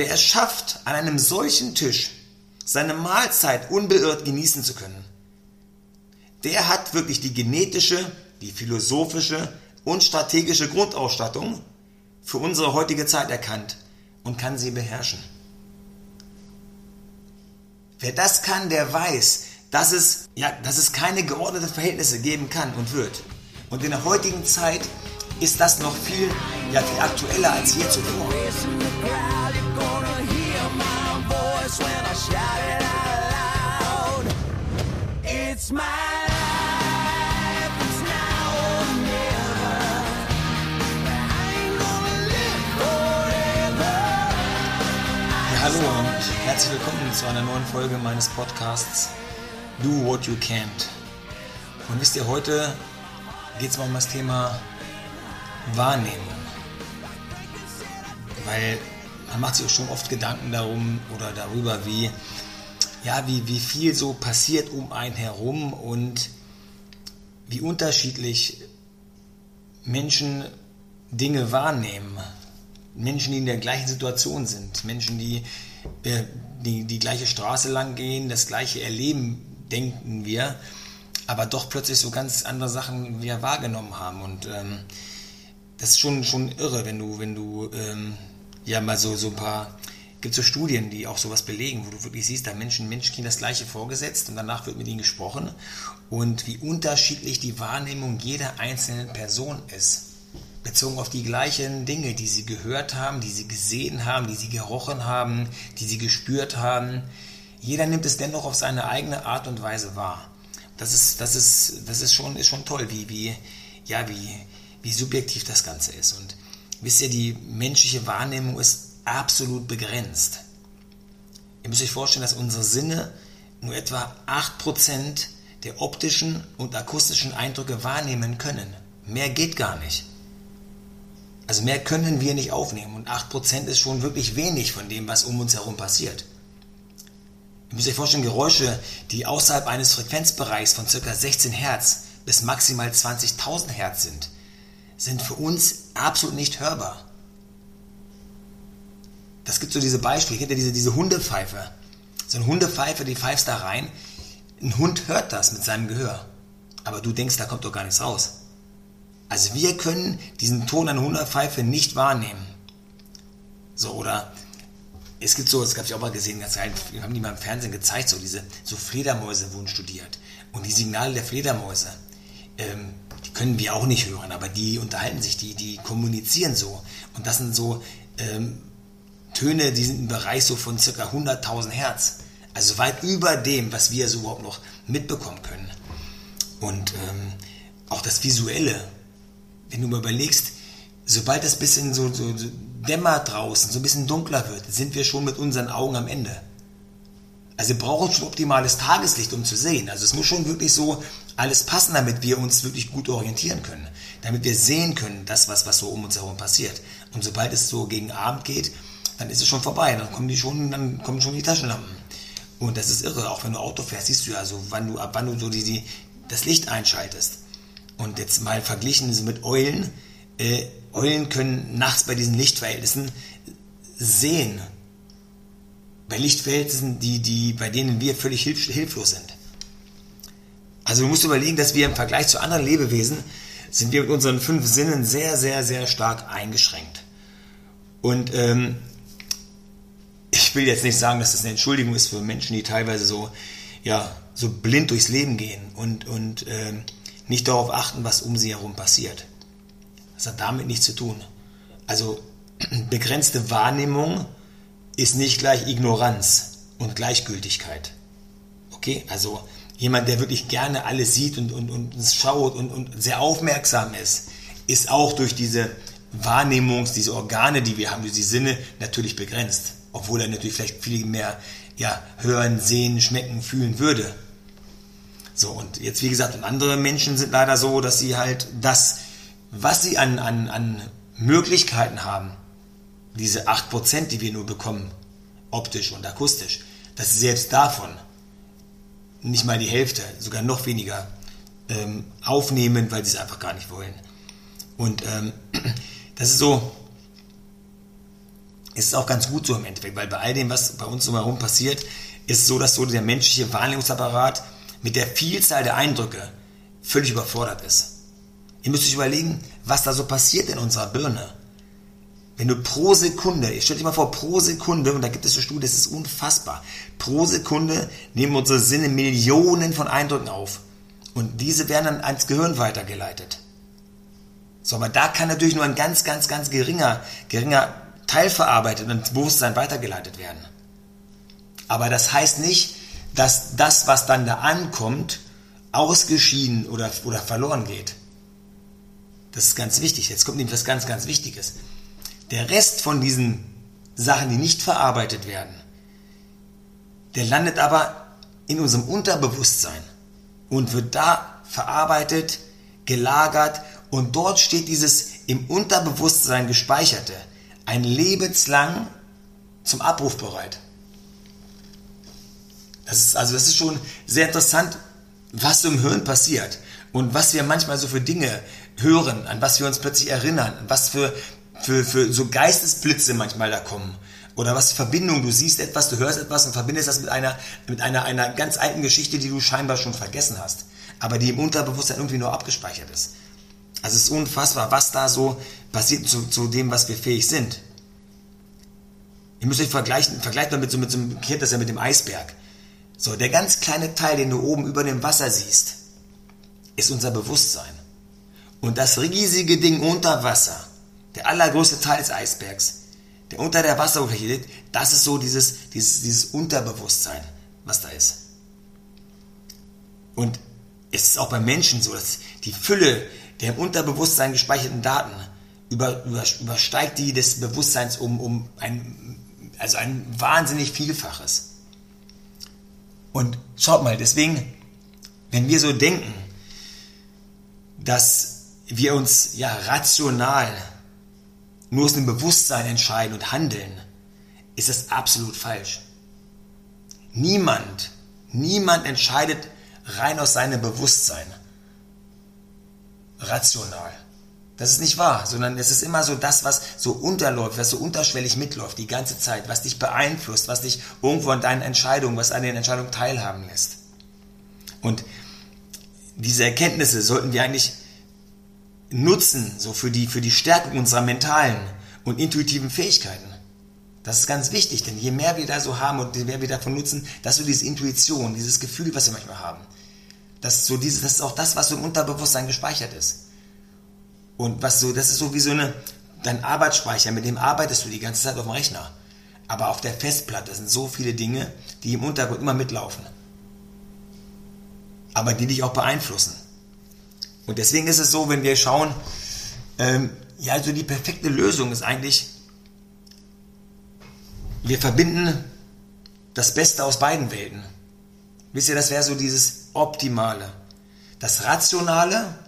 Wer es schafft, an einem solchen Tisch seine Mahlzeit unbeirrt genießen zu können, der hat wirklich die genetische, die philosophische und strategische Grundausstattung für unsere heutige Zeit erkannt und kann sie beherrschen. Wer das kann, der weiß, dass es, ja, dass es keine geordneten Verhältnisse geben kann und wird. Und in der heutigen Zeit ist das noch viel, ja, viel aktueller als je zuvor. Hallo und herzlich willkommen zu einer neuen Folge meines Podcasts Do What You Can't. Und wisst ihr, heute geht es mal um das Thema Wahrnehmung. Weil man macht sich auch schon oft Gedanken darum oder darüber, wie, ja, wie, wie viel so passiert um einen herum und wie unterschiedlich Menschen Dinge wahrnehmen. Menschen, die in der gleichen Situation sind, Menschen, die äh, die, die gleiche Straße lang gehen, das gleiche erleben, denken wir, aber doch plötzlich so ganz andere Sachen wir wahrgenommen haben. Und ähm, das ist schon, schon irre, wenn du, wenn du ähm, ja mal so, so ein paar, gibt so Studien, die auch sowas belegen, wo du wirklich siehst, da Menschen, Menschen kriegen das Gleiche vorgesetzt und danach wird mit ihnen gesprochen und wie unterschiedlich die Wahrnehmung jeder einzelnen Person ist bezogen auf die gleichen Dinge, die sie gehört haben, die sie gesehen haben, die sie gerochen haben, die sie gespürt haben. Jeder nimmt es dennoch auf seine eigene Art und Weise wahr. Das ist, das ist, das ist schon, ist schon toll, wie, wie, ja, wie, wie subjektiv das Ganze ist. Und wisst ihr, die menschliche Wahrnehmung ist absolut begrenzt. Ihr müsst euch vorstellen, dass unsere Sinne nur etwa 8% der optischen und akustischen Eindrücke wahrnehmen können. Mehr geht gar nicht. Also mehr können wir nicht aufnehmen und 8% ist schon wirklich wenig von dem, was um uns herum passiert. Ihr müsst euch vorstellen, Geräusche, die außerhalb eines Frequenzbereichs von ca. 16 Hertz bis maximal 20.000 Hertz sind, sind für uns absolut nicht hörbar. Das gibt so diese Beispiele, kennt ihr diese, diese Hundepfeife? So eine Hundepfeife, die pfeifst da rein. Ein Hund hört das mit seinem Gehör. Aber du denkst, da kommt doch gar nichts raus. Also wir können diesen Ton einer Hundertpfeife nicht wahrnehmen. So, oder es gibt so, das habe ich auch mal gesehen, ganz geil, haben die mal im Fernsehen gezeigt, so diese, so Fledermäuse wurden studiert. Und die Signale der Fledermäuse, ähm, die können wir auch nicht hören, aber die unterhalten sich, die, die kommunizieren so. Und das sind so ähm, Töne, die sind im Bereich so von ca. 100.000 Hertz. Also weit über dem, was wir so überhaupt noch mitbekommen können. Und ähm, auch das Visuelle, wenn du mal überlegst, sobald es ein bisschen so, so, so dämmert draußen, so ein bisschen dunkler wird, sind wir schon mit unseren Augen am Ende. Also wir brauchen schon optimales Tageslicht, um zu sehen. Also es muss schon wirklich so alles passen, damit wir uns wirklich gut orientieren können. Damit wir sehen können, das, was, was so um uns herum passiert. Und sobald es so gegen Abend geht, dann ist es schon vorbei. Dann kommen die schon, dann kommen schon die Taschenlampen. Und das ist irre. Auch wenn du Auto fährst, siehst du ja so, wann du, ab wann du so die, die, das Licht einschaltest. Und jetzt mal verglichen mit Eulen. Äh, Eulen können nachts bei diesen Lichtverhältnissen sehen. Bei Lichtverhältnissen, die, die, bei denen wir völlig hilf hilflos sind. Also du musst überlegen, dass wir im Vergleich zu anderen Lebewesen sind wir mit unseren fünf Sinnen sehr, sehr, sehr stark eingeschränkt. Und ähm, ich will jetzt nicht sagen, dass das eine Entschuldigung ist für Menschen, die teilweise so, ja, so blind durchs Leben gehen und, und ähm, nicht darauf achten, was um sie herum passiert. Das hat damit nichts zu tun. Also begrenzte Wahrnehmung ist nicht gleich Ignoranz und Gleichgültigkeit. Okay, also jemand, der wirklich gerne alles sieht und, und, und schaut und, und sehr aufmerksam ist, ist auch durch diese Wahrnehmungs-, diese Organe, die wir haben, durch die Sinne, natürlich begrenzt. Obwohl er natürlich vielleicht viel mehr ja, hören, sehen, schmecken, fühlen würde. So, und jetzt, wie gesagt, andere Menschen sind leider so, dass sie halt das, was sie an, an, an Möglichkeiten haben, diese 8%, die wir nur bekommen, optisch und akustisch, dass sie selbst davon nicht mal die Hälfte, sogar noch weniger ähm, aufnehmen, weil sie es einfach gar nicht wollen. Und ähm, das ist so, ist es auch ganz gut so im Endeffekt, weil bei all dem, was bei uns drumherum passiert, ist es so, dass so der menschliche Wahrnehmungsapparat mit der Vielzahl der Eindrücke völlig überfordert ist. Ihr müsst euch überlegen, was da so passiert in unserer Birne. Wenn du pro Sekunde, ich stell dir mal vor, pro Sekunde, und da gibt es so Studien, das ist unfassbar, pro Sekunde nehmen unsere Sinne Millionen von Eindrücken auf. Und diese werden dann ans Gehirn weitergeleitet. So, aber da kann natürlich nur ein ganz, ganz, ganz geringer, geringer Teil verarbeitet und ins Bewusstsein weitergeleitet werden. Aber das heißt nicht, dass das, was dann da ankommt, ausgeschieden oder, oder verloren geht. Das ist ganz wichtig. Jetzt kommt nämlich was ganz, ganz Wichtiges. Der Rest von diesen Sachen, die nicht verarbeitet werden, der landet aber in unserem Unterbewusstsein und wird da verarbeitet, gelagert und dort steht dieses im Unterbewusstsein gespeicherte ein lebenslang zum Abruf bereit. Das ist, also das ist schon sehr interessant, was so im Hirn passiert und was wir manchmal so für Dinge hören, an was wir uns plötzlich erinnern, was für für, für so Geistesblitze manchmal da kommen. Oder was Verbindung, du siehst etwas, du hörst etwas und verbindest das mit einer, mit einer, einer ganz alten Geschichte, die du scheinbar schon vergessen hast, aber die im Unterbewusstsein irgendwie nur abgespeichert ist. Also es ist unfassbar, was da so passiert zu, zu dem, was wir fähig sind. Ihr müsst euch vergleichen, vergleicht mal mit so, mit so einem, kennt das ja mit dem Eisberg. So, der ganz kleine Teil, den du oben über dem Wasser siehst, ist unser Bewusstsein. Und das riesige Ding unter Wasser, der allergrößte Teil des Eisbergs, der unter der Wasseroberfläche liegt, das ist so dieses, dieses, dieses Unterbewusstsein, was da ist. Und es ist auch beim Menschen so, dass die Fülle der im Unterbewusstsein gespeicherten Daten über, über, übersteigt die des Bewusstseins um, um ein, also ein wahnsinnig Vielfaches. Und schaut mal, deswegen, wenn wir so denken, dass wir uns ja rational nur aus dem Bewusstsein entscheiden und handeln, ist das absolut falsch. Niemand, niemand entscheidet rein aus seinem Bewusstsein. Rational. Das ist nicht wahr, sondern es ist immer so das, was so unterläuft, was so unterschwellig mitläuft die ganze Zeit, was dich beeinflusst, was dich irgendwo an deinen Entscheidungen, was an den Entscheidungen teilhaben lässt. Und diese Erkenntnisse sollten wir eigentlich nutzen, so für die, für die Stärkung unserer mentalen und intuitiven Fähigkeiten. Das ist ganz wichtig, denn je mehr wir da so haben und je mehr wir davon nutzen, dass so diese Intuition, dieses Gefühl, was wir manchmal haben, das, so dieses, das ist auch das, was so im Unterbewusstsein gespeichert ist. Und was so, das ist so wie so eine, dein Arbeitsspeicher, mit dem arbeitest du die ganze Zeit auf dem Rechner. Aber auf der Festplatte sind so viele Dinge, die im Untergrund immer mitlaufen. Aber die dich auch beeinflussen. Und deswegen ist es so, wenn wir schauen, ähm, ja, also die perfekte Lösung ist eigentlich, wir verbinden das Beste aus beiden Welten. Wisst ihr, das wäre so dieses Optimale. Das Rationale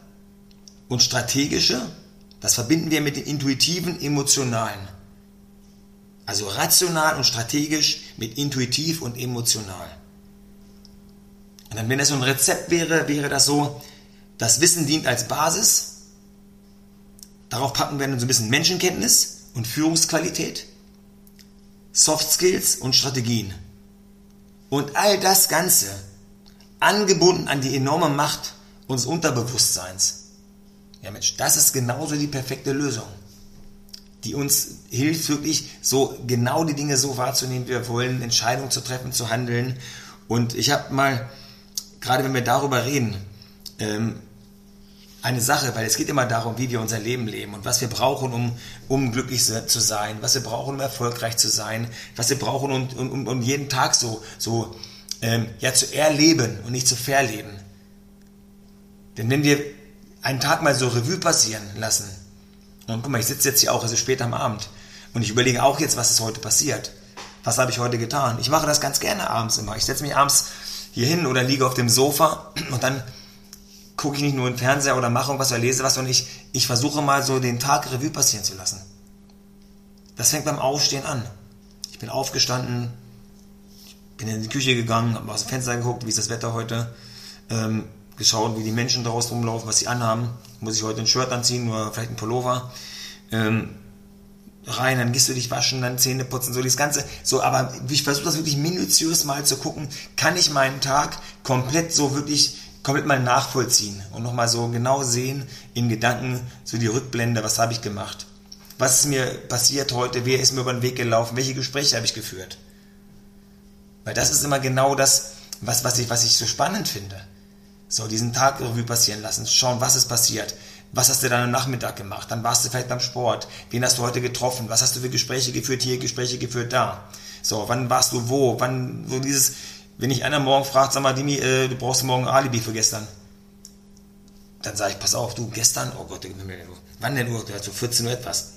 und Strategische, das verbinden wir mit dem Intuitiven, Emotionalen. Also rational und strategisch mit intuitiv und emotional. Und dann, wenn das so ein Rezept wäre, wäre das so, das Wissen dient als Basis. Darauf packen wir dann so ein bisschen Menschenkenntnis und Führungsqualität, Soft Skills und Strategien. Und all das Ganze angebunden an die enorme Macht unseres Unterbewusstseins. Ja Mensch, das ist genauso die perfekte Lösung, die uns hilft wirklich so genau die Dinge so wahrzunehmen, wie wir wollen, Entscheidungen zu treffen, zu handeln. Und ich habe mal, gerade wenn wir darüber reden, ähm, eine Sache, weil es geht immer darum, wie wir unser Leben leben und was wir brauchen, um, um glücklich zu sein, was wir brauchen, um erfolgreich zu sein, was wir brauchen, um, um, um jeden Tag so, so ähm, ja, zu erleben und nicht zu verleben. Denn wenn wir einen Tag mal so Revue passieren lassen, und guck mal, ich sitze jetzt hier auch, es ist spät am Abend, und ich überlege auch jetzt, was ist heute passiert. Was habe ich heute getan? Ich mache das ganz gerne abends immer. Ich setze mich abends hier hin oder liege auf dem Sofa und dann gucke ich nicht nur im Fernseher oder mache irgendwas oder lese was, sondern ich, ich versuche mal so den Tag Revue passieren zu lassen. Das fängt beim Aufstehen an. Ich bin aufgestanden, bin in die Küche gegangen, habe aus dem Fenster geguckt, wie ist das Wetter heute, ähm, geschaut, wie die Menschen draußen rumlaufen, was sie anhaben. Muss ich heute ein Shirt anziehen oder vielleicht ein Pullover? Ähm, rein, dann gehst du dich waschen, dann Zähne putzen, so das Ganze. So, aber ich versuche das wirklich minutiös mal zu gucken, kann ich meinen Tag komplett so wirklich komplett mal nachvollziehen und nochmal so genau sehen in Gedanken, so die Rückblende, was habe ich gemacht? Was ist mir passiert heute? Wer ist mir über den Weg gelaufen? Welche Gespräche habe ich geführt? Weil das ist immer genau das, was, was, ich, was ich so spannend finde. So, diesen Tag irgendwie passieren lassen, schauen, was ist passiert. Was hast du dann am Nachmittag gemacht? Dann warst du vielleicht beim Sport. Wen hast du heute getroffen? Was hast du für Gespräche geführt hier, Gespräche geführt da? So, wann warst du wo? Wann, so dieses, wenn ich einer morgen fragt, sag mal, Dimi, äh, du brauchst morgen ein Alibi für gestern. Dann sage ich, pass auf, du, gestern, oh Gott, wann denn Uhr? Ja, so 14 Uhr etwas.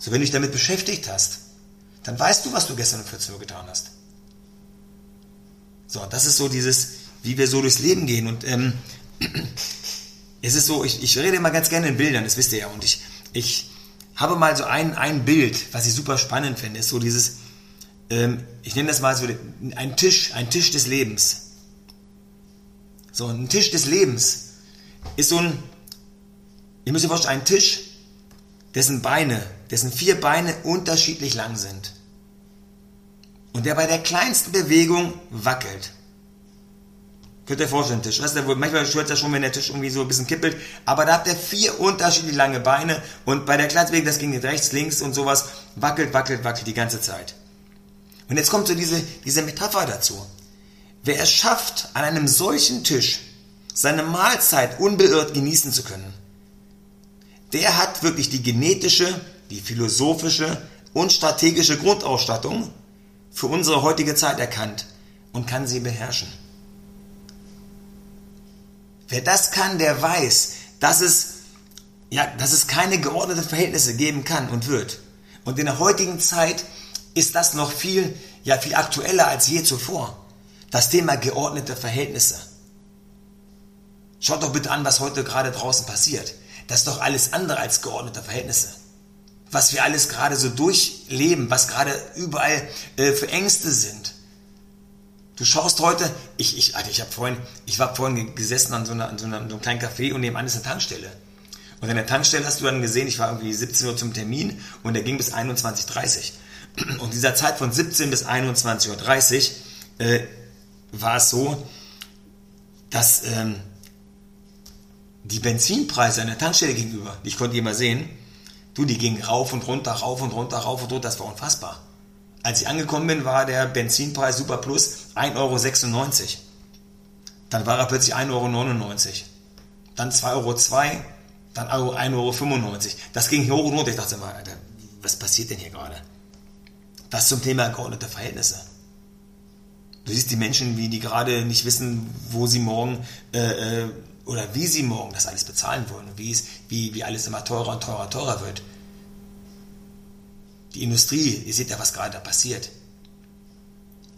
So, wenn du dich damit beschäftigt hast, dann weißt du, was du gestern um 14 Uhr getan hast. So, das ist so dieses, wie wir so durchs Leben gehen. Und ähm, es ist so, ich, ich rede immer ganz gerne in Bildern, das wisst ihr ja. Und ich, ich habe mal so ein, ein Bild, was ich super spannend finde, ist so dieses, ähm, ich nenne das mal so ein Tisch, ein Tisch des Lebens. So, ein Tisch des Lebens ist so ein, ihr müsst euch vorstellen, ein Tisch, dessen Beine, dessen vier Beine unterschiedlich lang sind. Und der bei der kleinsten Bewegung wackelt. Könnt ihr euch vorstellen, Tisch. Weißt du, manchmal es ja schon, wenn der Tisch irgendwie so ein bisschen kippelt. Aber da habt ihr vier unterschiedlich lange Beine und bei der kleinsten Bewegung, das ging rechts, links und sowas, wackelt, wackelt, wackelt die ganze Zeit. Und jetzt kommt so diese, diese Metapher dazu. Wer es schafft, an einem solchen Tisch seine Mahlzeit unbeirrt genießen zu können, der hat wirklich die genetische, die philosophische und strategische Grundausstattung für unsere heutige Zeit erkannt und kann sie beherrschen. Wer das kann, der weiß, dass es, ja, dass es keine geordneten Verhältnisse geben kann und wird. Und in der heutigen Zeit ist das noch viel, ja, viel aktueller als je zuvor. Das Thema geordnete Verhältnisse. Schaut doch bitte an, was heute gerade draußen passiert. Das ist doch alles andere als geordnete Verhältnisse. Was wir alles gerade so durchleben, was gerade überall äh, für Ängste sind. Du schaust heute, ich, ich, Alter, ich habe vorhin, ich war vorhin gesessen an so, einer, an so, einer, so einem kleinen Café und nebenan ist eine Tankstelle. Und an der Tankstelle hast du dann gesehen, ich war irgendwie 17 Uhr zum Termin und der ging bis 21.30 Uhr. Und dieser Zeit von 17 bis 21.30 Uhr äh, war es so, dass ähm, die Benzinpreise an der Tankstelle gegenüber, die ich konnte immer sehen, du, die gingen rauf und runter, rauf und runter, rauf und runter, das war unfassbar. Als ich angekommen bin, war der Benzinpreis Super Plus 1,96 Euro. Dann war er plötzlich 1,99 Euro. Dann 2,02 Euro, dann 1,95 Euro. Das ging hoch und runter. Ich dachte mal, Alter, was passiert denn hier gerade? Das zum Thema geordnete Verhältnisse. Du siehst die Menschen, wie die gerade nicht wissen, wo sie morgen äh, äh oder wie sie morgen das alles bezahlen wollen und wie, es, wie, wie alles immer teurer und teurer und teurer wird. Die Industrie, ihr seht ja, was gerade da passiert.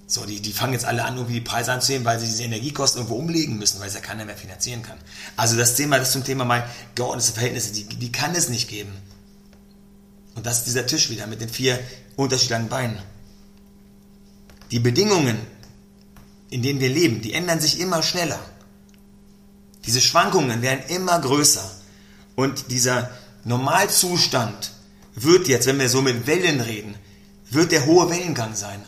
So, die, die fangen jetzt alle an, irgendwie die Preise anzuheben, weil sie diese Energiekosten irgendwo umlegen müssen, weil es ja keiner mehr finanzieren kann. Also das Thema, das zum Thema mal geordnete Verhältnisse, die, die kann es nicht geben. Und das ist dieser Tisch wieder mit den vier unterschiedlichen Beinen. Die Bedingungen, in denen wir leben, die ändern sich immer schneller. Diese Schwankungen werden immer größer. Und dieser Normalzustand wird jetzt, wenn wir so mit Wellen reden, wird der hohe Wellengang sein.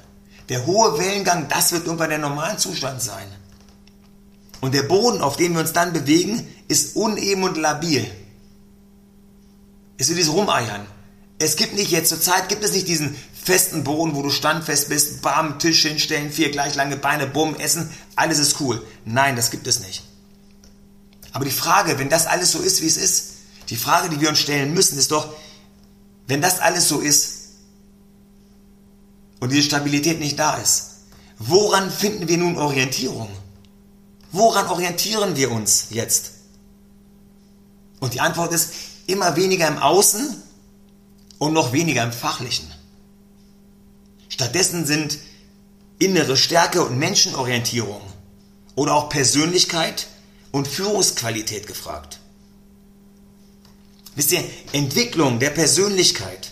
Der hohe Wellengang, das wird irgendwann der Normalzustand sein. Und der Boden, auf dem wir uns dann bewegen, ist uneben und labil. Es wird dieses Rumeiern. Es gibt nicht jetzt zur Zeit gibt es nicht diesen festen Boden, wo du standfest bist, bam, Tisch hinstellen, vier gleich lange Beine, bumm, essen, alles ist cool. Nein, das gibt es nicht. Aber die Frage, wenn das alles so ist, wie es ist, die Frage, die wir uns stellen müssen, ist doch, wenn das alles so ist und diese Stabilität nicht da ist, woran finden wir nun Orientierung? Woran orientieren wir uns jetzt? Und die Antwort ist immer weniger im Außen und noch weniger im Fachlichen. Stattdessen sind innere Stärke und Menschenorientierung oder auch Persönlichkeit und Führungsqualität gefragt. Wisst ihr, Entwicklung der Persönlichkeit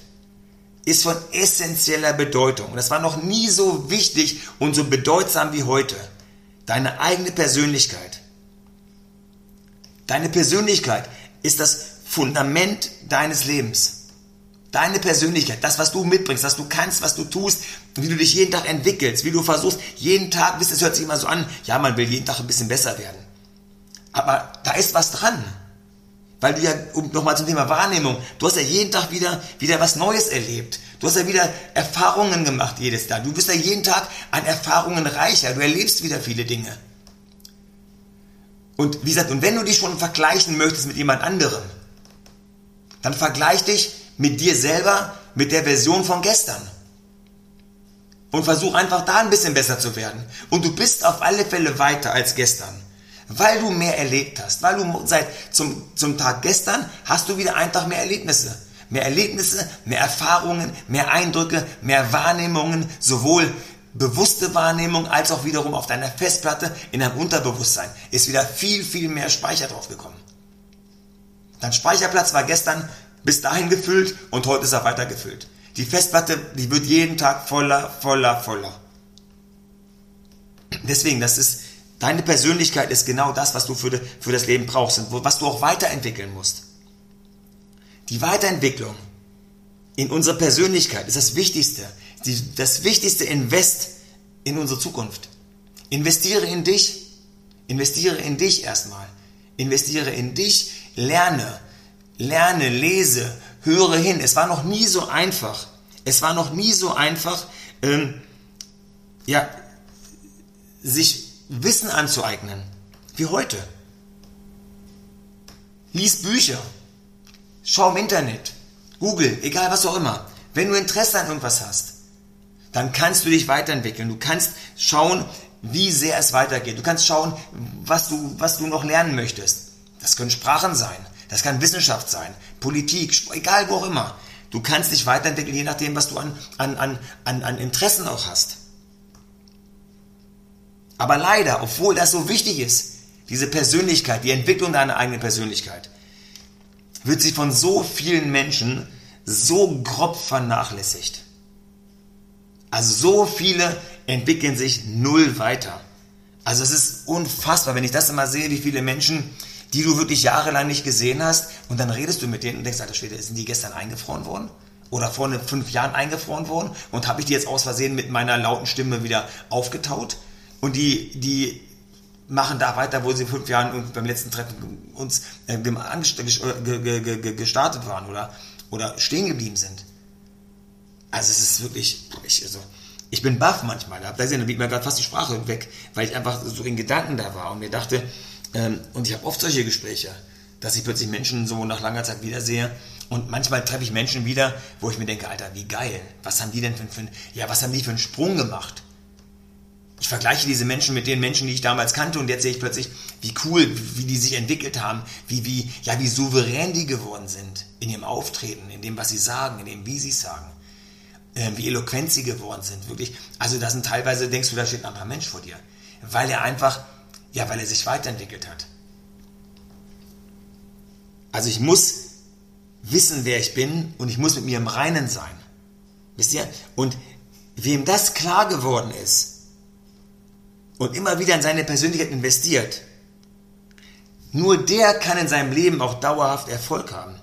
ist von essentieller Bedeutung. Und das war noch nie so wichtig und so bedeutsam wie heute. Deine eigene Persönlichkeit. Deine Persönlichkeit ist das Fundament deines Lebens. Deine Persönlichkeit, das, was du mitbringst, was du kannst, was du tust, wie du dich jeden Tag entwickelst, wie du versuchst, jeden Tag, es hört sich immer so an, ja, man will jeden Tag ein bisschen besser werden. Aber da ist was dran. Weil du ja, um nochmal zum Thema Wahrnehmung, du hast ja jeden Tag wieder, wieder was Neues erlebt. Du hast ja wieder Erfahrungen gemacht jedes Tag. Du bist ja jeden Tag an Erfahrungen reicher. Du erlebst wieder viele Dinge. Und wie gesagt, und wenn du dich schon vergleichen möchtest mit jemand anderem, dann vergleich dich mit dir selber, mit der Version von gestern. Und versuch einfach da ein bisschen besser zu werden. Und du bist auf alle Fälle weiter als gestern. Weil du mehr erlebt hast. Weil du seit zum, zum Tag gestern hast du wieder einfach mehr Erlebnisse. Mehr Erlebnisse, mehr Erfahrungen, mehr Eindrücke, mehr Wahrnehmungen, sowohl bewusste Wahrnehmung als auch wiederum auf deiner Festplatte in deinem Unterbewusstsein ist wieder viel, viel mehr Speicher drauf gekommen. Dein Speicherplatz war gestern bis dahin gefüllt und heute ist er weiter gefüllt. Die Festplatte, die wird jeden Tag voller, voller, voller. Deswegen, das ist, deine Persönlichkeit ist genau das, was du für, für das Leben brauchst und was du auch weiterentwickeln musst. Die Weiterentwicklung in unserer Persönlichkeit ist das Wichtigste. Die, das wichtigste Invest in unsere Zukunft. Investiere in dich. Investiere in dich erstmal. Investiere in dich. Lerne. Lerne, lese, höre hin. Es war noch nie so einfach. Es war noch nie so einfach, ähm, ja, sich Wissen anzueignen, wie heute. Lies Bücher, schau im Internet, Google, egal was auch immer. Wenn du Interesse an irgendwas hast, dann kannst du dich weiterentwickeln. Du kannst schauen, wie sehr es weitergeht. Du kannst schauen, was du, was du noch lernen möchtest. Das können Sprachen sein, das kann Wissenschaft sein, Politik, egal wo auch immer. Du kannst dich weiterentwickeln, je nachdem, was du an, an, an, an, an Interessen auch hast. Aber leider, obwohl das so wichtig ist, diese Persönlichkeit, die Entwicklung deiner eigenen Persönlichkeit, wird sie von so vielen Menschen so grob vernachlässigt. Also so viele entwickeln sich null weiter. Also es ist unfassbar, wenn ich das immer sehe, wie viele Menschen, die du wirklich jahrelang nicht gesehen hast, und dann redest du mit denen und denkst, alter Schwede, sind die gestern eingefroren worden? Oder vor fünf Jahren eingefroren worden? Und habe ich die jetzt aus Versehen mit meiner lauten Stimme wieder aufgetaut? Und die, die machen da weiter, wo sie fünf Jahren beim letzten Treffen uns äh, gestartet waren oder, oder stehen geblieben sind. Also es ist wirklich, ich, also, ich bin baff manchmal. Da blieb mir gerade fast die Sprache weg, weil ich einfach so in Gedanken da war und mir dachte, ähm, und ich habe oft solche Gespräche, dass ich plötzlich Menschen so nach langer Zeit wiedersehe und manchmal treffe ich Menschen wieder, wo ich mir denke, Alter, wie geil, was haben die denn für, für ja, was haben die für einen Sprung gemacht? Ich vergleiche diese Menschen mit den Menschen, die ich damals kannte und jetzt sehe ich plötzlich, wie cool, wie die sich entwickelt haben, wie, wie, ja, wie souverän die geworden sind in ihrem Auftreten, in dem, was sie sagen, in dem, wie sie es sagen, äh, wie eloquent sie geworden sind, wirklich. Also das sind teilweise, denkst du, da steht ein anderer Mensch vor dir, weil er einfach, ja, weil er sich weiterentwickelt hat. Also ich muss wissen, wer ich bin und ich muss mit mir im Reinen sein. Wisst ihr? Und wem das klar geworden ist, und immer wieder in seine Persönlichkeit investiert, nur der kann in seinem Leben auch dauerhaft Erfolg haben.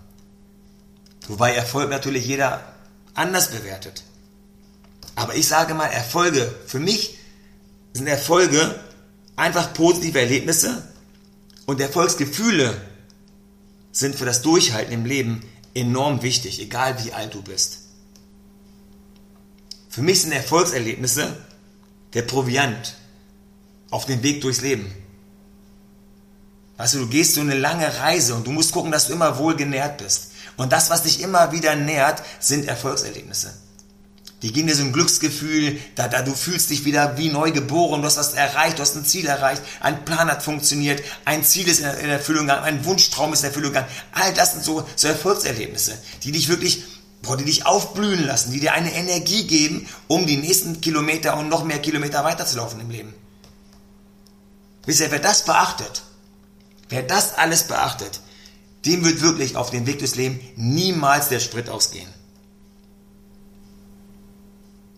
Wobei Erfolg natürlich jeder anders bewertet. Aber ich sage mal, Erfolge, für mich sind Erfolge einfach positive Erlebnisse und Erfolgsgefühle sind für das Durchhalten im Leben enorm wichtig, egal wie alt du bist. Für mich sind Erfolgserlebnisse der Proviant, auf dem Weg durchs Leben. Weißt du, du gehst so eine lange Reise und du musst gucken, dass du immer wohl genährt bist. Und das, was dich immer wieder nährt, sind Erfolgserlebnisse. Die geben dir so ein Glücksgefühl, da, da du fühlst dich wieder wie neu geboren, du hast was erreicht, du hast ein Ziel erreicht, ein Plan hat funktioniert, ein Ziel ist in, in Erfüllung gegangen, ein Wunschtraum ist in Erfüllung gegangen. All das sind so, so Erfolgserlebnisse, die dich wirklich, boah, die dich aufblühen lassen, die dir eine Energie geben, um die nächsten Kilometer und noch mehr Kilometer weiterzulaufen im Leben. Wisst ihr, wer das beachtet, wer das alles beachtet, dem wird wirklich auf dem Weg des Lebens niemals der Sprit ausgehen.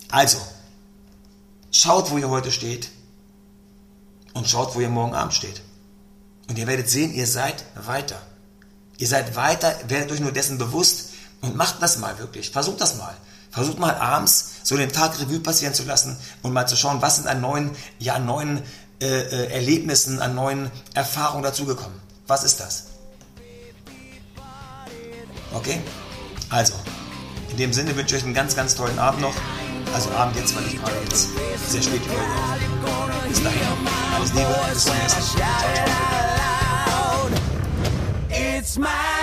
Also, schaut, wo ihr heute steht und schaut, wo ihr morgen Abend steht. Und ihr werdet sehen, ihr seid weiter. Ihr seid weiter, werdet euch nur dessen bewusst Und macht das mal wirklich. Versucht das mal. Versucht mal abends so den Tag Revue passieren zu lassen und mal zu schauen, was sind an neuen, ja, an neuen äh, Erlebnissen, an neuen Erfahrungen dazugekommen. Was ist das? Okay? Also, in dem Sinne wünsche ich euch einen ganz, ganz tollen Abend noch. Also Abend jetzt, weil ich gerade jetzt sehr spät die Folge. Bis dahin. Alles Liebe. Bis zum nächsten Mal. Ciao, ciao.